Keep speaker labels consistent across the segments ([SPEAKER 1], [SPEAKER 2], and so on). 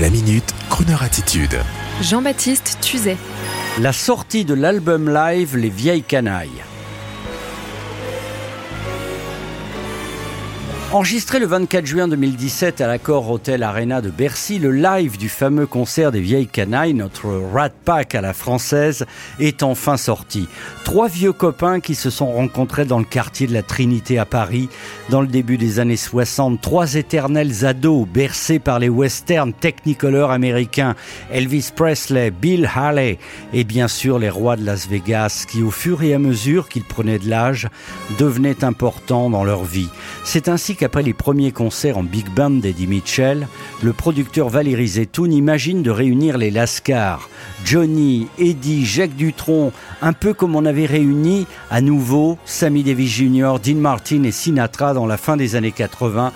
[SPEAKER 1] La minute, Kroneur attitude.
[SPEAKER 2] Jean-Baptiste Tuzet.
[SPEAKER 3] La sortie de l'album live Les Vieilles Canailles. Enregistré le 24 juin 2017 à l'accord Hotel Arena de Bercy, le live du fameux concert des vieilles canailles, notre Rat Pack à la française, est enfin sorti. Trois vieux copains qui se sont rencontrés dans le quartier de la Trinité à Paris dans le début des années 60. Trois éternels ados bercés par les westerns technicolor américains, Elvis Presley, Bill Haley et bien sûr les rois de Las Vegas qui au fur et à mesure qu'ils prenaient de l'âge devenaient importants dans leur vie. C'est ainsi après les premiers concerts en big band d'Eddie Mitchell, le producteur Valérie Zetoun imagine de réunir les Lascars, Johnny, Eddie, Jacques Dutronc, un peu comme on avait réuni à nouveau Sammy Davis Jr., Dean Martin et Sinatra dans la fin des années 80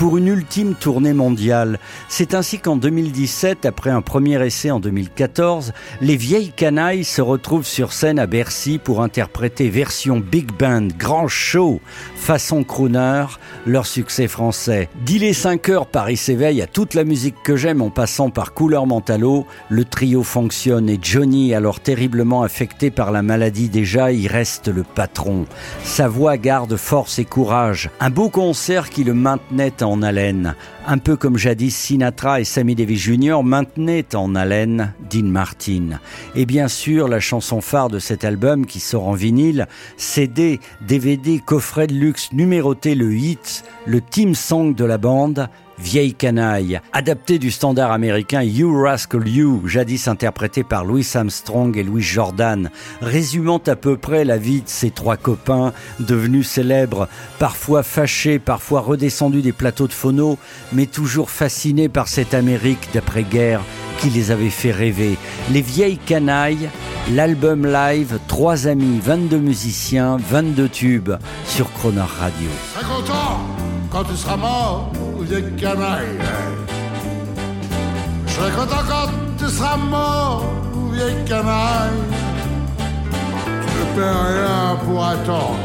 [SPEAKER 3] pour une ultime tournée mondiale. C'est ainsi qu'en 2017, après un premier essai en 2014, les vieilles canailles se retrouvent sur scène à Bercy pour interpréter version big band, grand show, façon crooner, leur succès français. Dix les 5 heures, Paris s'éveille à toute la musique que j'aime en passant par Couleur Mentalo. Le trio fonctionne et Johnny, alors terriblement affecté par la maladie déjà, y reste le patron. Sa voix garde force et courage. Un beau concert qui le maintenait en en haleine, un peu comme jadis Sinatra et Sammy Davis Jr. maintenaient en haleine Dean Martin. Et bien sûr, la chanson phare de cet album qui sort en vinyle, CD, DVD, coffret de luxe numéroté le hit, le team song de la bande, Vieille canaille, adapté du standard américain You Rascal You, jadis interprété par Louis Armstrong et Louis Jordan, résumant à peu près la vie de ces trois copains, devenus célèbres, parfois fâchés, parfois redescendus des plateaux de phono, mais toujours fascinés par cette Amérique d'après-guerre qui les avait fait rêver. Les vieilles canailles, l'album live, trois amis, 22 musiciens, 22 tubes sur Croner Radio
[SPEAKER 4] quand tu seras mort, vieille canaille. Je serai content quand tu seras mort, vieille canaille. Tu ne perds rien pour attendre,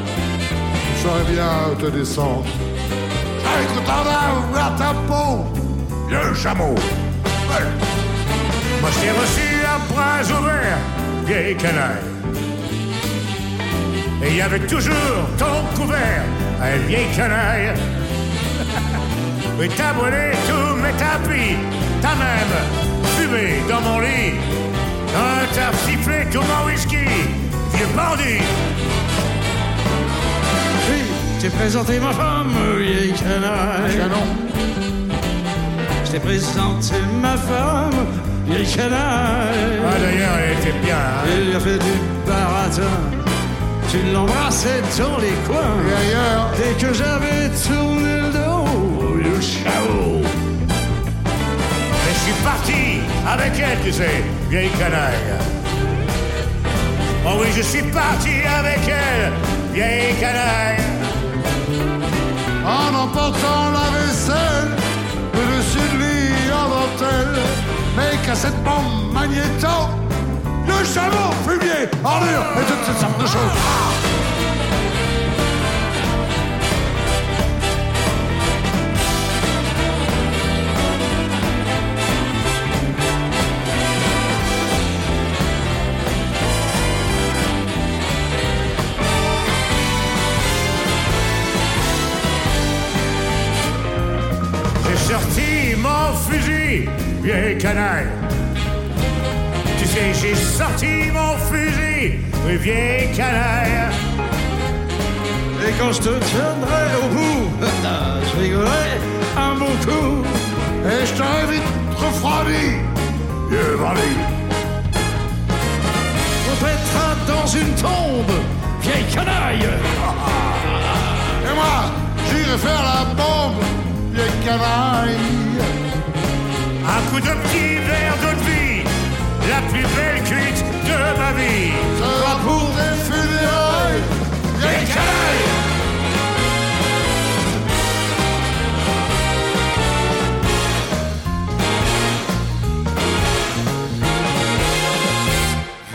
[SPEAKER 4] je saurais bien te descendre. J'avais content d'avoir ta peau, vieux chameau.
[SPEAKER 5] Moi je t'ai reçu à bras ouverts, vieille canaille. Et il y avait toujours ton couvert, vieille canaille. Oui, t'as brûlé tous mes tapis, t'as même fumé dans mon lit, t'as sifflé tout mon whisky, vieux bandit.
[SPEAKER 6] Oui, j'ai présenté ma femme, vieille canaille.
[SPEAKER 4] Canon.
[SPEAKER 6] Je t'ai présenté ma femme, vieille canaille.
[SPEAKER 5] Ah d'ailleurs, elle était bien. Hein.
[SPEAKER 6] Il a fait du baratin. Tu l'embrassais dans les coins.
[SPEAKER 4] Et ailleurs.
[SPEAKER 6] Dès que j'avais tourné le dos
[SPEAKER 5] mais je suis parti avec elle, tu sais, vieille canaille. Oh oui, je suis parti avec elle, vieille canaille.
[SPEAKER 4] En emportant la vaisselle, le dessus de lit en dentelle, qu'à cette bombe magnéto, le chameau, fumier, ordure et toutes ces sortes de choses.
[SPEAKER 5] Fusil, vieille canaille. Tu sais, j'ai sorti mon fusil, vieille canaille.
[SPEAKER 6] Et quand je te tiendrai au bout, je rigolerai un bon coup.
[SPEAKER 4] Et je t'aurai vite refroidi, vieux bandit.
[SPEAKER 6] On pètera dans une tombe, vieille canaille.
[SPEAKER 4] Et moi, j'irai faire la bombe vieille canaille.
[SPEAKER 5] Un coup de petit verre d'eau de vie, la plus belle cuite de ma vie.
[SPEAKER 4] Sera pour des funérailles.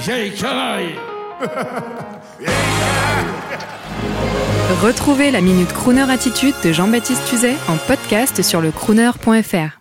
[SPEAKER 6] Vieille canaille.
[SPEAKER 2] Retrouvez la Minute Crooner Attitude de Jean-Baptiste Tuzet en podcast sur le crooner.fr.